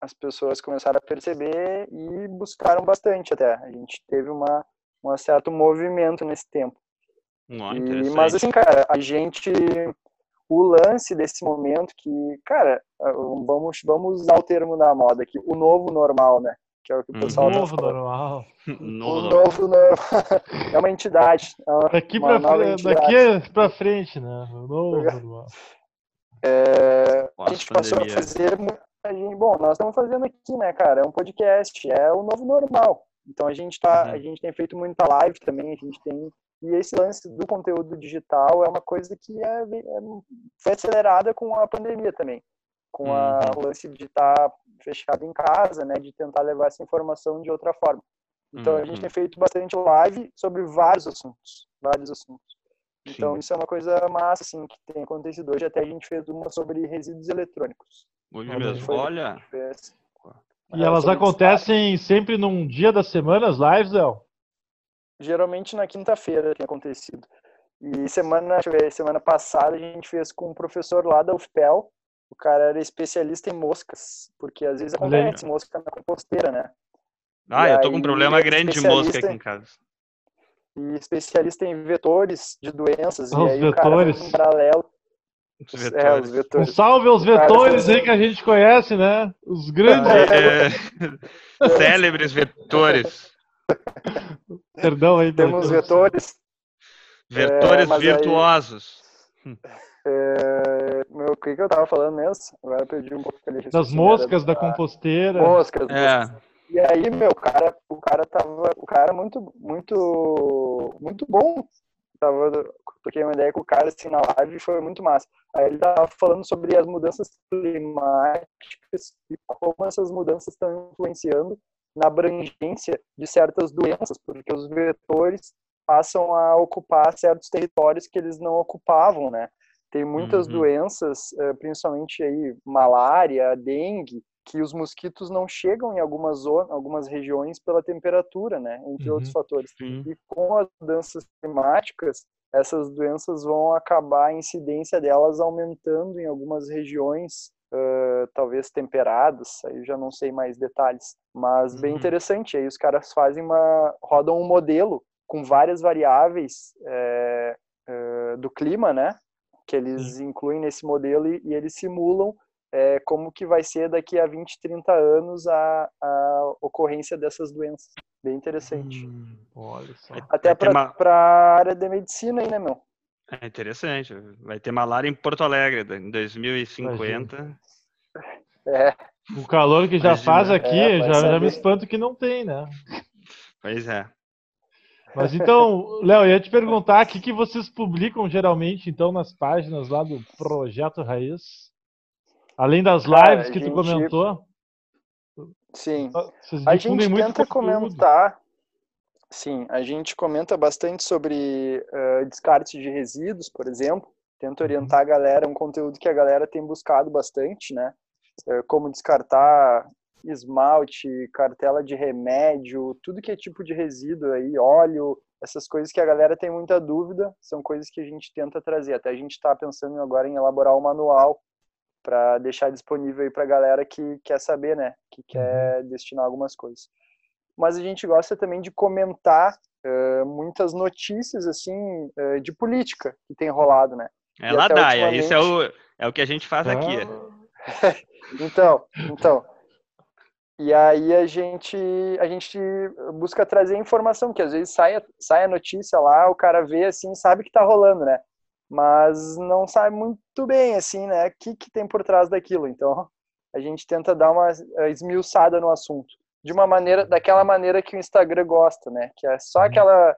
Speaker 5: as pessoas começaram a perceber e buscaram bastante até. A gente teve uma, um certo movimento nesse tempo.
Speaker 2: Ó,
Speaker 5: E, mas assim, cara, a gente o lance desse momento que, cara, vamos vamos usar o termo da moda aqui, o novo normal, né? Que é o que o
Speaker 2: Uhum.
Speaker 5: pessoal tá
Speaker 1: Novo
Speaker 5: falando.
Speaker 1: normal.
Speaker 5: O
Speaker 2: Novo-
Speaker 5: normal é uma entidade. É uma,
Speaker 1: Daqui
Speaker 5: uma
Speaker 1: pra,
Speaker 5: entidade.
Speaker 1: daqui pra frente, né? O novo normal.
Speaker 5: É, a gente passou a fazer. A gente, bom, nós estamos fazendo aqui, né, cara? É um podcast, é o novo normal. Então a gente tá,
Speaker 2: Uhum.
Speaker 5: a gente tem feito muita live também, a gente tem e esse lance do conteúdo digital é uma coisa que é, é- foi acelerada com a pandemia também. com a,
Speaker 2: Uhum.
Speaker 5: o lance de estar fechado em casa, né, de tentar levar essa informação de outra forma. Então a gente
Speaker 2: Uhum.
Speaker 5: tem feito bastante live sobre vários assuntos, vários assuntos. Então
Speaker 2: Sim.
Speaker 5: isso é uma coisa massa assim que tem acontecido hoje. Até a gente fez uma sobre resíduos eletrônicos.
Speaker 2: Hoje
Speaker 1: Olha,
Speaker 2: mesmo.
Speaker 5: foi-
Speaker 2: Olha,
Speaker 5: Fez,
Speaker 1: E
Speaker 5: é,
Speaker 1: elas
Speaker 5: sobre
Speaker 1: acontecem sempre num dia da semana, as lives, Léo?
Speaker 5: Geralmente na quinta-feira tem acontecido. E semana, semana passada a gente fez com um professor lá da UFPEL. O cara era especialista em moscas, porque às vezes acontece mosca na composteira, né?
Speaker 2: ah,
Speaker 5: E
Speaker 2: eu tô com um problema
Speaker 5: é
Speaker 2: grande de mosca aqui
Speaker 5: em-
Speaker 2: casa.
Speaker 5: E especialista em vetores de doenças.
Speaker 1: Ah,
Speaker 5: e aí o cara
Speaker 1: vetores.
Speaker 5: paralelo.
Speaker 2: Os
Speaker 5: É, os
Speaker 2: vetores.
Speaker 1: Um
Speaker 5: vetores.
Speaker 1: salve aos
Speaker 5: Cara,
Speaker 1: vetores
Speaker 5: vocês-
Speaker 1: aí que a gente conhece, né? Os grandes.
Speaker 2: É, célebres vetores.
Speaker 1: Perdão aí,
Speaker 5: Temos vetores.
Speaker 2: Vetores
Speaker 5: aí-
Speaker 2: virtuosos.
Speaker 5: É, meu, o que, que eu tava falando mesmo? Agora eu perdi um pouco ali.
Speaker 1: Das moscas da composteira.
Speaker 5: Moscas,
Speaker 2: É.
Speaker 5: moscas. E aí, meu, o cara, o cara tava, o cara muito, muito, muito bom. Tava, troquei uma ideia com o cara assim na live e foi muito massa. Aí ele tava falando sobre as mudanças climáticas e como essas mudanças estão influenciando na abrangência de certas doenças, porque os vetores passam a ocupar certos territórios que eles não ocupavam, né? Tem muitas
Speaker 2: Uhum.
Speaker 5: doenças, eh, principalmente aí malária, dengue, que os mosquitos não chegam em algumas zonas, algumas regiões pela temperatura, né? Entre
Speaker 1: Uhum.
Speaker 5: outros fatores.
Speaker 2: Sim.
Speaker 5: E com as mudanças climáticas, essas doenças vão acabar a incidência delas aumentando em algumas regiões, ãh, talvez temperadas, aí eu já não sei mais detalhes, mas bem
Speaker 2: Uhum.
Speaker 5: interessante. Aí os caras fazem uma, rodam um modelo com várias variáveis eh, do clima, né? Que eles incluem nesse modelo e, e eles simulam eh, como que vai ser daqui a 20, 30 anos a, a ocorrência dessas doenças. Bem interessante.
Speaker 1: Hum, olha só.
Speaker 5: Até para
Speaker 2: uma-
Speaker 5: a área da medicina aí, né, meu?
Speaker 2: É interessante. Vai ter malária em Porto Alegre em 2050.
Speaker 5: É,
Speaker 1: O calor que já
Speaker 2: Imagina.
Speaker 1: faz aqui,
Speaker 5: É,
Speaker 1: já, já me espanto que não tem, né?
Speaker 2: Pois é.
Speaker 1: Mas então, Léo, eu ia te perguntar o que, que vocês publicam geralmente, então, nas páginas lá do Projeto Raiz? Além das
Speaker 5: Cara,
Speaker 1: lives que
Speaker 5: a
Speaker 1: tu
Speaker 5: gente-
Speaker 1: comentou,
Speaker 5: sim.
Speaker 1: vocês
Speaker 5: A gente
Speaker 1: muito
Speaker 5: tenta
Speaker 1: conteúdo.
Speaker 5: comentar, sim, a gente comenta bastante sobre eh, descarte de resíduos, por exemplo. Tenta orientar a galera, é um conteúdo que a galera tem buscado bastante, né? Eh, como descartar esmalte, cartela de remédio, tudo que é tipo de resíduo aí, óleo, essas coisas que a galera tem muita dúvida, são coisas que a gente tenta trazer. Até a gente está pensando agora em elaborar um manual para deixar disponível aí para a galera que quer saber, né? Que quer destinar algumas coisas. Mas a gente gosta também de comentar eh, muitas notícias assim eh, de política que tem rolado, né?
Speaker 2: É
Speaker 5: E até
Speaker 2: ladaia. Isso é o, é o que a gente faz
Speaker 1: Ah,
Speaker 2: aqui.
Speaker 5: Então, então. E aí a gente a gente busca trazer informação, que às vezes sai, a- sai a notícia lá, o cara vê assim, sabe que tá rolando, né? Mas não sabe muito bem assim, né? O que, que tem por trás daquilo. Então, a gente tenta dar uma eh, esmiuçada no assunto, de uma maneira, daquela maneira que o Instagram gosta, né? Que é só aquela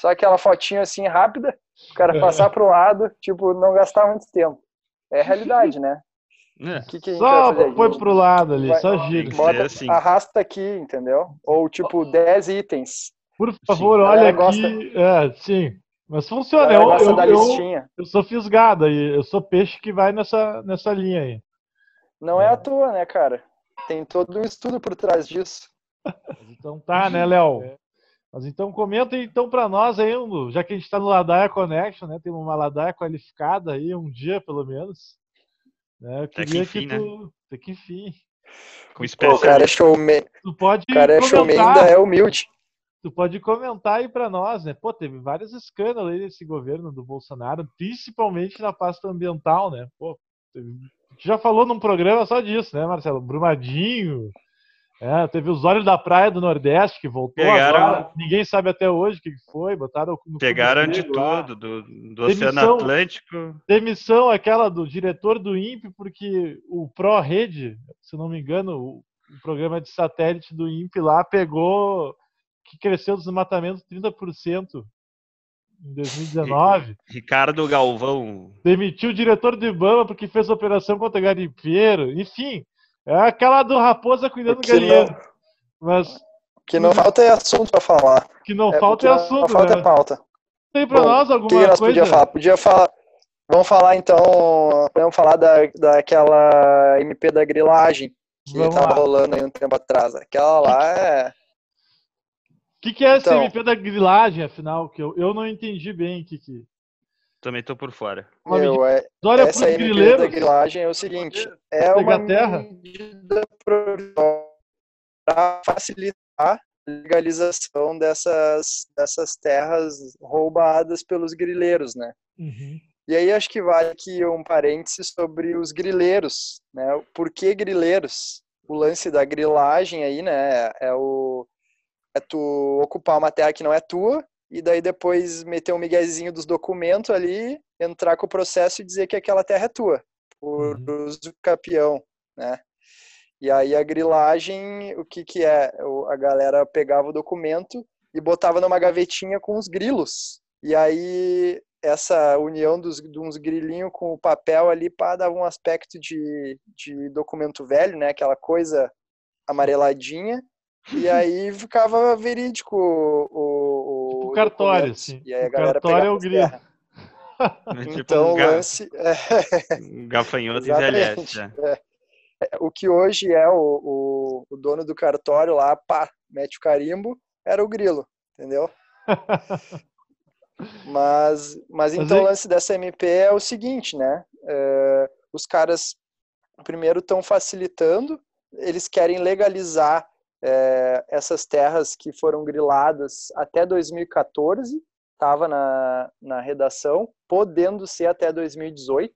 Speaker 5: só aquela fotinha assim rápida, o cara passar pro lado, tipo, não gastar muito tempo. É a realidade, né?
Speaker 2: É.
Speaker 5: O que, que a gente vai
Speaker 1: Só
Speaker 5: fazer?
Speaker 1: põe pro lado ali,
Speaker 5: vai-
Speaker 1: só gira.
Speaker 5: Bota,
Speaker 2: ser assim.
Speaker 5: arrasta aqui, entendeu? Ou tipo 10 itens.
Speaker 1: Por favor,
Speaker 5: Sim,
Speaker 1: olha
Speaker 5: galera
Speaker 1: aqui. É, sim. Mas funciona. Eu,
Speaker 5: gosta
Speaker 1: eu,
Speaker 5: da
Speaker 1: eu, eu sou fisgado aí. Eu sou peixe que vai nessa, nessa linha aí.
Speaker 5: Não é à toa, né, cara? Tem todo um estudo por trás disso.
Speaker 1: Então tá, né, Léo? Mas então comenta então para nós aí, já que a gente está no Ladaia Connection, né? Tem uma Ladaia qualificada aí, um dia pelo menos. Né? Eu
Speaker 2: Até que
Speaker 1: queria
Speaker 2: enfim,
Speaker 1: que tu. Até que enfim.
Speaker 2: Com
Speaker 5: Pô, o cara é showman,
Speaker 1: Tu pode
Speaker 5: o cara é showman ainda é humilde.
Speaker 1: tu pode comentar aí para nós, né? Pô, teve vários escândalos aí nesse governo do Bolsonaro, principalmente na pasta ambiental, né? Pô, teve- já falou num programa só disso, né, Marcelo? Brumadinho, é, teve os olhos da praia do Nordeste que voltou
Speaker 2: Pegaram-
Speaker 1: agora, ninguém sabe até hoje o que foi, botaram
Speaker 2: Pegaram de tudo, do, do Oceano
Speaker 1: Demissão.
Speaker 2: Atlântico.
Speaker 1: Demissão aquela do diretor do INPE, porque o Pro-Rede, se não me engano, o, o programa de satélite do INPE lá pegou que cresceu o desmatamento 30%. Em 2019.
Speaker 2: Ricardo Galvão.
Speaker 1: Demitiu o diretor do Ibama porque fez operação contra garimpeiro. Enfim, é aquela do Raposa cuidando do galinheiro. Mas
Speaker 5: que não falta é assunto pra falar.
Speaker 1: que não
Speaker 5: É,
Speaker 1: falta é
Speaker 5: o que
Speaker 1: assunto,
Speaker 5: Não falta
Speaker 1: né?
Speaker 5: é pauta.
Speaker 1: Tem pra
Speaker 5: Bom,
Speaker 1: nós alguma
Speaker 5: que nós
Speaker 1: coisa?
Speaker 5: podíamos falar? Podia falar. Vamos falar então. Vamos falar da, daquela MP da grilagem que
Speaker 1: Vamos
Speaker 5: tava
Speaker 1: lá.
Speaker 5: rolando aí um tempo atrás. Aquela lá é.
Speaker 1: O que, que é
Speaker 5: Então.
Speaker 1: MP da grilagem, afinal? Que eu, eu não entendi bem o que que.
Speaker 2: Também tô por fora.
Speaker 1: Uma
Speaker 5: Meu, é
Speaker 1: Olha
Speaker 5: essa da grilagem é o seguinte: é uma
Speaker 1: terra?
Speaker 5: medida para facilitar a legalização dessas, dessas terras roubadas pelos grileiros, né?
Speaker 1: Uhum.
Speaker 5: E aí acho que vale aqui um parêntese sobre os grileiros, né? Por que grileiros? O lance da grilagem aí, né? É o é tu ocupar uma terra que não é tua e daí depois meter um miguezinho dos documentos ali, entrar com o processo e dizer que aquela terra é tua, por
Speaker 1: Uhum.
Speaker 5: uso capião, né? E aí a grilagem, o que que é? A galera pegava o documento e botava numa gavetinha com os grilos. E aí essa união dos, de uns grilinhos com o papel ali pá, dava um aspecto de, de documento velho, né? Aquela coisa amareladinha. E aí ficava verídico o, o,
Speaker 1: Tipo
Speaker 5: o
Speaker 1: cartório,
Speaker 5: documento.
Speaker 1: assim.
Speaker 5: E aí a
Speaker 1: O cartório é o grilo.
Speaker 5: terras.
Speaker 2: tipo
Speaker 5: Então
Speaker 2: um,
Speaker 5: o
Speaker 2: ga-
Speaker 5: lance é,
Speaker 2: um gafanhoto envelhece. né?
Speaker 5: é, o que hoje é o, o, o dono do cartório lá, pá, mete o carimbo, era o grilo, entendeu? Mas, mas então
Speaker 1: aí-
Speaker 5: o lance dessa MP é o seguinte, né? É, os caras, primeiro, estão facilitando, eles querem legalizar é, essas terras que foram griladas até 2014, estava na, na redação, podendo ser até 2018.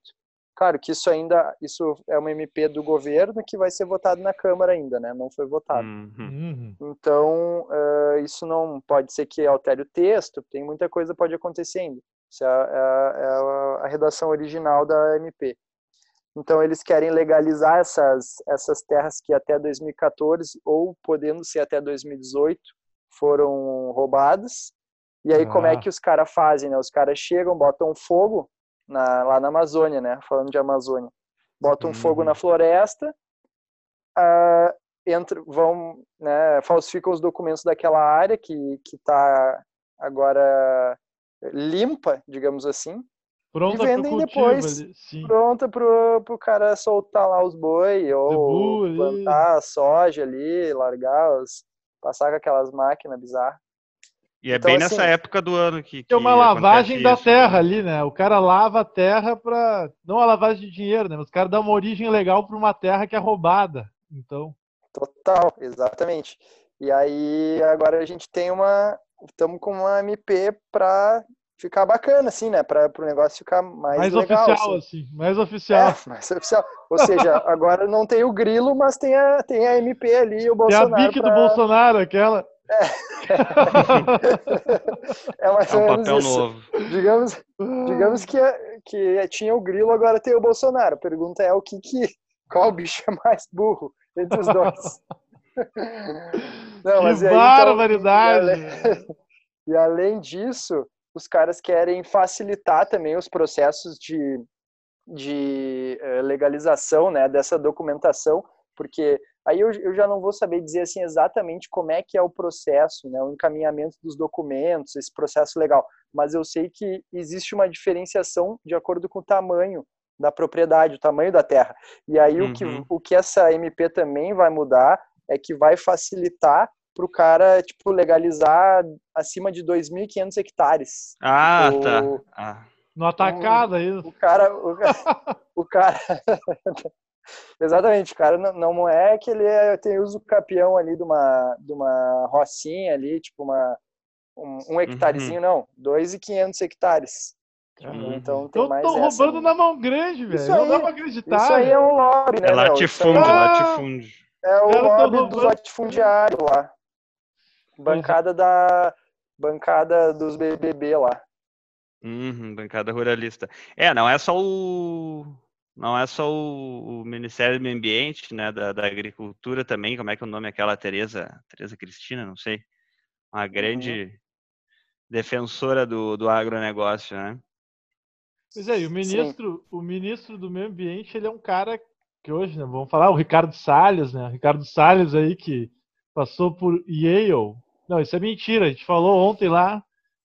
Speaker 5: Claro que isso ainda, isso é uma MP do governo que vai ser votado na Câmara ainda, né? Não foi votado.
Speaker 2: Uhum.
Speaker 1: Uhum.
Speaker 5: Então, eh, isso não pode ser que altere o texto, tem muita coisa que pode acontecer ainda. Isso é, a- é a- é a- a redação original da MP. Então, eles querem legalizar essas, essas terras que até 2014, ou podendo ser até 2018, foram roubadas. E aí, como é
Speaker 1: Ah.
Speaker 5: que os caras fazem? Né? Os caras chegam, botam fogo na- lá na Amazônia, né? falando de Amazônia. Botam fogo
Speaker 2: Uhum.
Speaker 5: na floresta, ah, entra, vão, né, falsificam os documentos daquela área que que está agora limpa, digamos assim,
Speaker 1: Pronta pro
Speaker 5: vendem
Speaker 1: cultivo
Speaker 5: depois.
Speaker 1: ali. Sim.
Speaker 5: pronta pro, pro cara soltar lá os boi ou
Speaker 1: ali.
Speaker 5: plantar a soja ali, largar os, passar com aquelas máquinas bizarras.
Speaker 2: E é
Speaker 5: Então,
Speaker 2: bem
Speaker 5: assim,
Speaker 2: nessa época do ano que.
Speaker 1: É uma
Speaker 2: que
Speaker 1: lavagem da
Speaker 2: isso,
Speaker 1: terra
Speaker 2: né?
Speaker 1: ali, né? O cara lava a terra pra. Não a lavagem de dinheiro, né? Os caras dão uma origem legal pra uma terra que é roubada. Então.
Speaker 5: Total, exatamente. E aí agora a gente tem uma, estamos com uma MP para ficar bacana assim, né, para o negócio ficar mais,
Speaker 1: Mais
Speaker 5: legal,
Speaker 1: oficial,
Speaker 5: assim.
Speaker 1: assim. Mais oficial.
Speaker 5: É, mais oficial. Ou seja, agora não tem o grilo, mas tem a, tem a MP ali, o
Speaker 1: Tem a
Speaker 5: Bolsonaro.
Speaker 1: bique do
Speaker 5: pra-
Speaker 1: Bolsonaro, aquela.
Speaker 5: É mais
Speaker 2: É um
Speaker 5: ou menos
Speaker 2: papel
Speaker 5: isso.
Speaker 2: novo.
Speaker 5: Digamos, digamos que, é- que tinha o grilo, agora tem o Bolsonaro. A pergunta é o que que qual bicho é mais burro entre os dois? Não,
Speaker 1: que
Speaker 5: mas e aí, então, e ale- E além disso, os caras querem facilitar também os processos de, de eh, legalização né, dessa documentação, porque aí eu, eu já não vou saber dizer assim exatamente como é que é o processo, né, o encaminhamento dos documentos, esse processo legal, mas eu sei que existe uma diferenciação de acordo com o tamanho da propriedade, o tamanho da terra. E aí o, que,
Speaker 2: Uhum.
Speaker 5: o que essa MP também vai mudar é que vai facilitar para o cara tipo legalizar acima de 2.500 hectares.
Speaker 2: Ah,
Speaker 5: O-
Speaker 2: tá. Ah.
Speaker 1: No atacado aí.
Speaker 5: O cara, o, o cara, exatamente, o cara não, não é que ele é, tem uso capião ali de uma, de uma rocinha ali, tipo uma um, um hectarezinho, não, 2.500 hectares.
Speaker 2: Uhum.
Speaker 5: Então tem
Speaker 1: Eu
Speaker 5: mais
Speaker 1: tô
Speaker 5: essa
Speaker 1: roubando na mão grande, velho.
Speaker 5: Isso
Speaker 1: Não
Speaker 5: aí-
Speaker 1: dá pra acreditar.
Speaker 5: Isso aí é um lobby, né?
Speaker 2: É
Speaker 5: meu?
Speaker 2: Latifúndio,
Speaker 1: Ah!
Speaker 2: latifúndio.
Speaker 5: É o lobby dos
Speaker 1: roubando.
Speaker 5: latifundiários lá. Bancada da bancada dos BBB lá.
Speaker 2: Uhum, bancada ruralista. É, não é só o. Não é só o, o Ministério do Meio Ambiente, né, da, da Agricultura também, como é que é o nome aquela Tereza, Tereza Cristina, não sei. Uma grande defensora do, do agronegócio, né?
Speaker 1: Pois é, e o ministro, o ministro do Meio Ambiente, ele é um cara que hoje, né, vamos falar, o Ricardo Salles, né? O Ricardo Salles aí que passou por Yale. Não, isso é mentira, a gente falou ontem lá,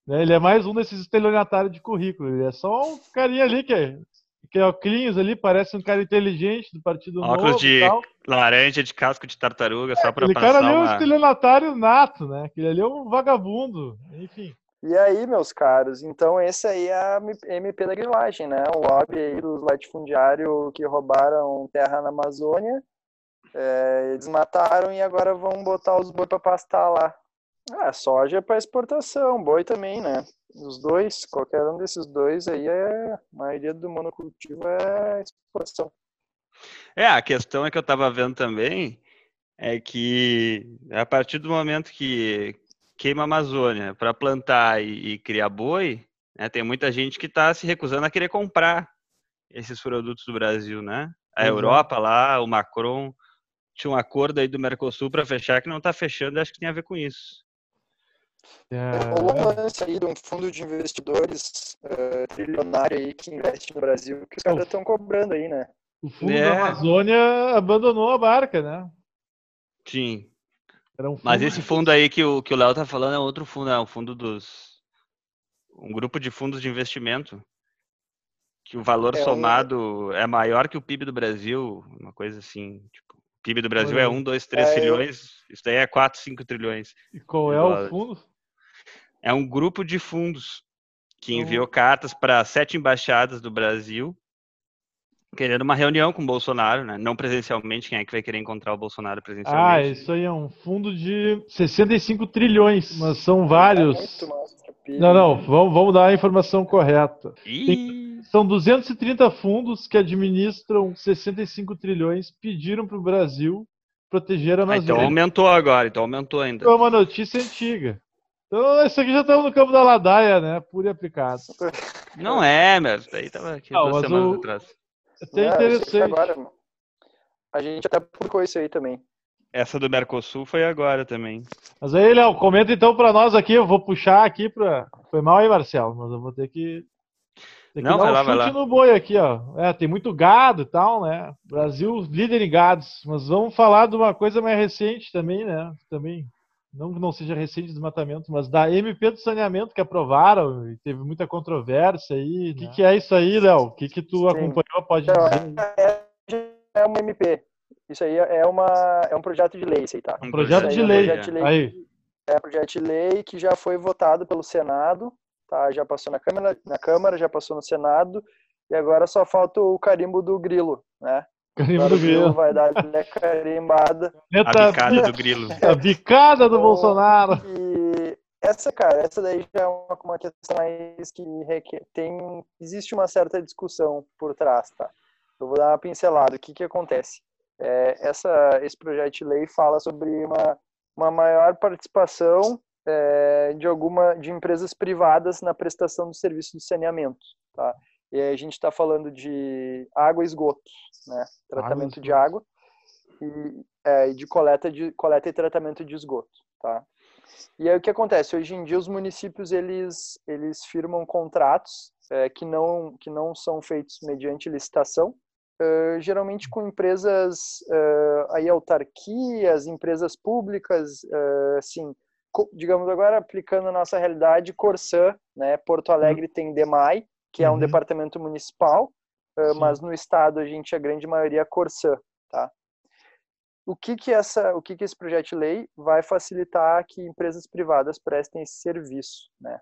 Speaker 1: né? Ele é mais um desses estelionatários de currículo, ele é só um carinha ali que é que é óculos ali, parece um cara inteligente do Partido
Speaker 2: Óculos
Speaker 1: Novo
Speaker 2: de
Speaker 1: e tal.
Speaker 2: laranja, de casco de tartaruga, só pra
Speaker 1: Aquele
Speaker 2: passar
Speaker 1: cara ali é um estelionatário nato, né? Aquele ali é um vagabundo, enfim.
Speaker 5: E aí, meus caros, então esse aí é a MP da grilagem, né? O lobby aí dos latifundiários que roubaram terra na Amazônia, é, eles mataram e agora vão botar os boi para pastar lá. Ah, soja para exportação, boi também, né? Os dois, qualquer um desses dois aí é. A maioria do monocultivo é exportação.
Speaker 2: É, a questão é que eu estava vendo também é que a partir do momento que queima a Amazônia para plantar e, e criar boi, né, tem muita gente que está se recusando a querer comprar esses produtos do Brasil, né? A
Speaker 1: Exato.
Speaker 2: Europa lá, o Macron tinha um acordo aí do Mercosul para fechar que não está fechando, acho que tem a ver com isso.
Speaker 5: Rolou um
Speaker 1: É,
Speaker 5: lance aí de um fundo de investidores eh, trilionário aí que investe no Brasil, que os caras estão cobrando aí, né?
Speaker 1: o fundo
Speaker 2: É.
Speaker 1: da Amazônia abandonou a barca, né?
Speaker 2: Sim.
Speaker 1: Era um
Speaker 2: Mas esse fundo aí que o que o Léo tá falando é outro fundo, é um fundo dos um grupo de fundos de investimento que o valor
Speaker 5: É um-
Speaker 2: somado é maior que o PIB do Brasil, uma coisa assim, tipo, o PIB do Brasil é
Speaker 1: Olha aí.
Speaker 2: 1, 2, 3
Speaker 5: É, eu-
Speaker 2: trilhões, isso daí é 4, 5 trilhões.
Speaker 1: E qual é o fundo?
Speaker 2: É um grupo de fundos que enviou cartas para sete embaixadas do Brasil querendo uma reunião com o Bolsonaro, né? Não presencialmente, quem é que vai querer encontrar o Bolsonaro
Speaker 1: Ah,
Speaker 2: presencialmente?
Speaker 1: isso aí é um fundo de 65 trilhões, mas são vários.
Speaker 5: Tá mais tranquilo.
Speaker 1: Não, não, vamos, vamos dar a informação correta. São 230 fundos que administram 65 trilhões, pediram para o Brasil proteger a
Speaker 2: ah, então
Speaker 1: Amazônia.
Speaker 2: aumentou agora, então aumentou ainda.
Speaker 1: É uma notícia antiga. Então, isso aqui já estamos no campo da ladaia, né? Pura e aplicado.
Speaker 2: Não é, meu. Isso daí tava aqui
Speaker 1: Não,
Speaker 2: duas
Speaker 1: mas
Speaker 2: semanas
Speaker 1: o-
Speaker 2: atrás.
Speaker 1: Até
Speaker 5: isso aqui
Speaker 1: interessante.
Speaker 5: agora, a gente até publicou isso aí também.
Speaker 2: Essa do Mercosul foi agora também.
Speaker 1: Mas aí, Léo, comenta então para nós aqui. Eu vou puxar aqui para. Foi mal aí, Marcelo, mas eu vou ter que. Ter que
Speaker 2: Não,
Speaker 1: dar
Speaker 2: vai
Speaker 1: um
Speaker 2: lá, vai
Speaker 1: chute
Speaker 2: lá.
Speaker 1: no boi aqui, ó. É, tem muito gado e tal, né? Brasil líder em gados. Mas vamos falar de uma coisa mais recente também, né? Também. Não que não seja recente desmatamento, mas da MP do saneamento que aprovaram e teve muita controvérsia aí. O que,
Speaker 2: Né.
Speaker 1: que é isso aí, Léo? O que, que tu
Speaker 5: Sim.
Speaker 1: acompanhou? Pode
Speaker 5: Então,
Speaker 1: dizer.
Speaker 5: é, é uma MP. Isso aí é, uma, é um projeto de lei, isso aí, tá?
Speaker 2: Um
Speaker 1: Projeto de
Speaker 5: é um
Speaker 1: lei.
Speaker 5: projeto de lei
Speaker 1: Aí.
Speaker 5: É um projeto de lei que já foi votado pelo Senado, tá? Já passou na Câmara, na Câmara, já passou no Senado, e agora só falta o carimbo do grilo, né?
Speaker 1: Carimbo
Speaker 5: Agora
Speaker 1: do
Speaker 5: grilo vai dar a carimbada.
Speaker 2: A
Speaker 1: Neta-
Speaker 2: bicada do grilo.
Speaker 1: a bicada do Bolsonaro.
Speaker 5: E essa, cara, essa daí já é uma, uma questão mais que requer, tem, existe uma certa discussão por trás, tá? Eu vou dar uma pincelada. O que que acontece? É, essa, esse projeto de lei fala sobre uma, uma maior participação é, de alguma de empresas privadas na prestação do serviço de saneamento, tá? E aí a gente está falando de água e esgoto, né? Tratamento de
Speaker 1: esgoto.
Speaker 5: água e é, de coleta de coleta e tratamento de esgoto, tá? E aí o que acontece? Hoje em dia os municípios eles eles firmam contratos é, que não que não são feitos mediante licitação, eh, geralmente com empresas eh, aí autarquias, empresas públicas, eh, assim, digamos agora aplicando a nossa realidade, Corsã, né? Porto Alegre tem DEMAI, que é um
Speaker 1: Uhum.
Speaker 5: departamento municipal,
Speaker 1: Sim.
Speaker 5: mas no estado a gente a grande maioria é Corsã, tá? O que que essa, o que que esse projeto de lei vai facilitar que empresas privadas prestem esse serviço, né?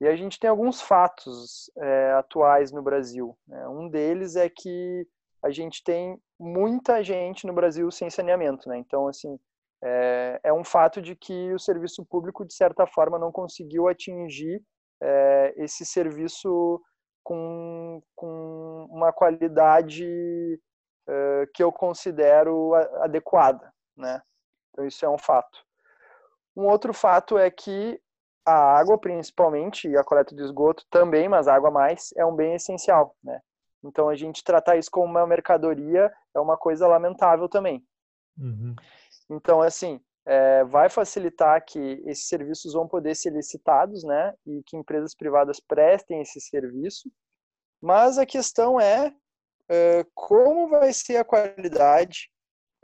Speaker 5: E a gente tem alguns fatos eh, atuais no Brasil. né? Um deles é que a gente tem muita gente no Brasil sem saneamento, né? Então, assim, é, é um fato de que o serviço público, de certa forma, não conseguiu atingir eh, esse serviço com, com uma qualidade eh, que eu considero adequada, né? Então, isso é um fato. Um outro fato é que a água, principalmente, e a coleta de esgoto também, mas a água mais, é um bem essencial, né? Então, a gente tratar isso como uma mercadoria é uma coisa lamentável também.
Speaker 1: Uhum.
Speaker 5: Então, assim, é, vai facilitar que esses serviços vão poder ser licitados, né? E que empresas privadas prestem esse serviço. Mas a questão é, é como vai ser a qualidade,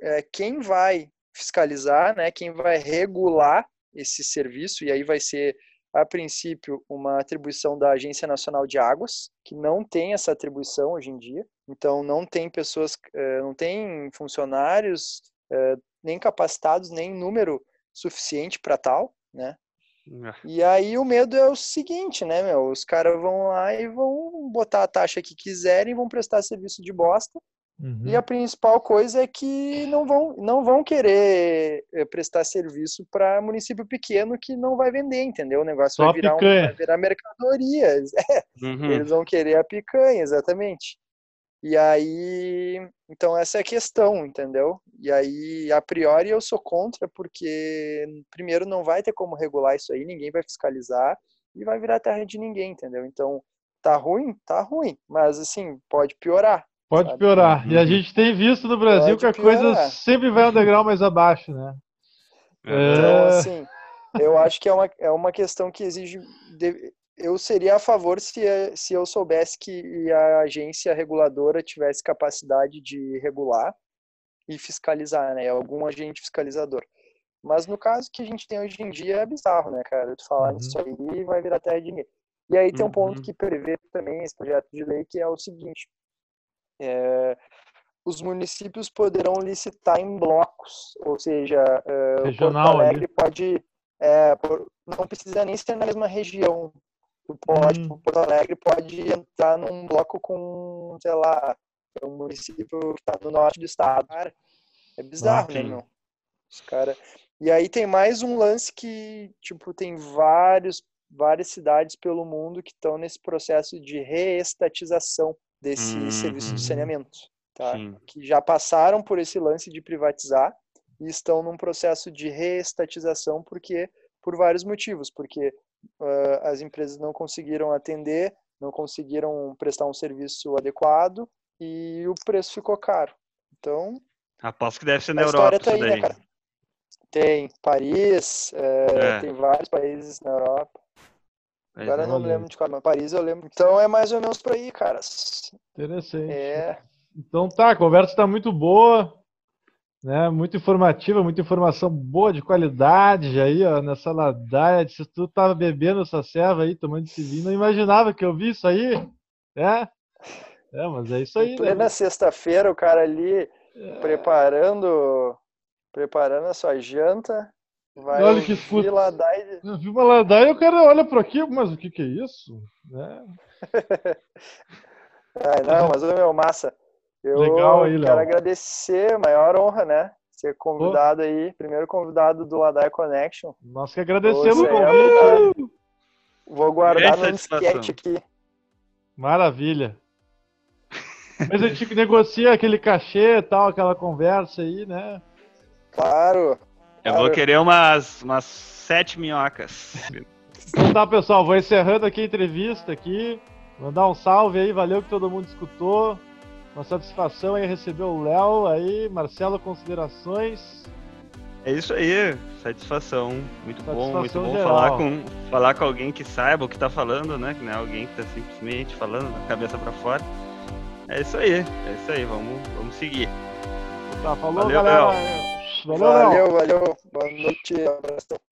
Speaker 5: é, quem vai fiscalizar, né? Quem vai regular esse serviço e aí vai ser a princípio uma atribuição da Agência Nacional de Águas, que não tem essa atribuição hoje em dia. Então não tem pessoas, eh, não tem funcionários eh, nem capacitados, nem número suficiente para tal, né? Ah. E aí o medo é o seguinte, né, meu? Os caras vão lá e vão botar a taxa que quiserem, vão prestar serviço de bosta Uhum. E a principal coisa é que não vão, não vão querer eh, prestar serviço para município pequeno que não vai vender, entendeu? O negócio Só vai virar, um, vai virar mercadoria. É, uhum. Eles vão querer a picanha, exatamente. E aí, então essa é a questão, entendeu? E aí, a priori, eu sou contra, porque, primeiro, não vai ter como regular isso aí, ninguém vai fiscalizar e vai virar terra de ninguém, entendeu? Então, tá ruim? Tá ruim, mas assim, pode piorar,
Speaker 1: Pode piorar. E a uhum. gente tem visto no Brasil Pode que a piorar. coisa sempre vai um degrau mais abaixo, né?
Speaker 5: É. Então, assim, eu acho que é uma, é uma questão que exige. Eu seria a favor se, se eu soubesse que a agência reguladora tivesse capacidade de regular e fiscalizar, né? Algum agente fiscalizador. Mas no caso que a gente tem hoje em dia é bizarro, né, cara? Tu falar uhum. isso aí vai virar terra de ninguém. E aí tem um ponto uhum. que prevê também esse projeto de lei, que é o seguinte: é, os municípios poderão licitar em blocos, ou seja, é, Regional, Porto Alegre ali. pode, é, não precisa nem ser na mesma região. Pode, hum. Porto Alegre pode entrar num bloco com, sei lá, um município que está no norte do estado. Cara, é bizarro, né, meu? Os cara... E aí tem mais um lance que, tipo, tem vários, várias cidades pelo mundo que estão nesse processo de reestatização desse uhum. serviço de saneamento, tá? Que já passaram por esse lance de privatizar e estão num processo de reestatização porque por vários motivos, porque uh, as empresas não conseguiram atender, não conseguiram prestar um serviço adequado e o preço ficou caro. Então,
Speaker 2: aposto que deve ser na Europa tá aí, né, cara?
Speaker 5: Tem Paris, é, é. tem vários países na Europa. Agora eu não lembro de qual, mas Paris eu lembro. Então é mais ou menos por aí, caras.
Speaker 1: Interessante.
Speaker 5: É.
Speaker 1: Então tá, a conversa está muito boa, né? Muito informativa, muita informação boa de qualidade aí, ó, nessa ladaia. Se tu tava bebendo essa serva aí, tomando esse vinho, não imaginava que eu vi isso aí, né? É, mas é isso aí.
Speaker 5: Né? plena né? sexta-feira, o cara ali é... preparando, preparando a sua janta, Vai olha que escuta. Ladaia.
Speaker 1: Eu vi uma ladaia e o cara olha para aqui, mas o que, que é isso? Né?
Speaker 5: Ai, não, mas o meu, massa. Eu Legal aí, quero agradecer, maior honra, né? Ser convidado aí, primeiro convidado do Ladaia Connection.
Speaker 1: Nós que agradecemos o convite.
Speaker 5: Vou guardar no disquete aqui.
Speaker 1: Maravilha. Mas a gente negocia aquele cachê e tal, aquela conversa aí, né?
Speaker 5: Claro.
Speaker 2: Eu vou querer umas, umas sete minhocas.
Speaker 1: Então tá, pessoal, vou encerrando aqui a entrevista aqui. Mandar um salve aí, valeu que todo mundo escutou. Uma satisfação aí receber o Léo aí. Marcelo, considerações?
Speaker 2: É isso aí, satisfação. Muito satisfação bom, muito bom falar com, falar com alguém que saiba o que tá falando, né? Que não é alguém que tá simplesmente falando da cabeça para fora. É isso aí, é isso aí, vamos, vamos seguir.
Speaker 1: Tá, falou, Valeu, galera.
Speaker 5: Léo. Valeu, valeu. Boa noite. Abraço.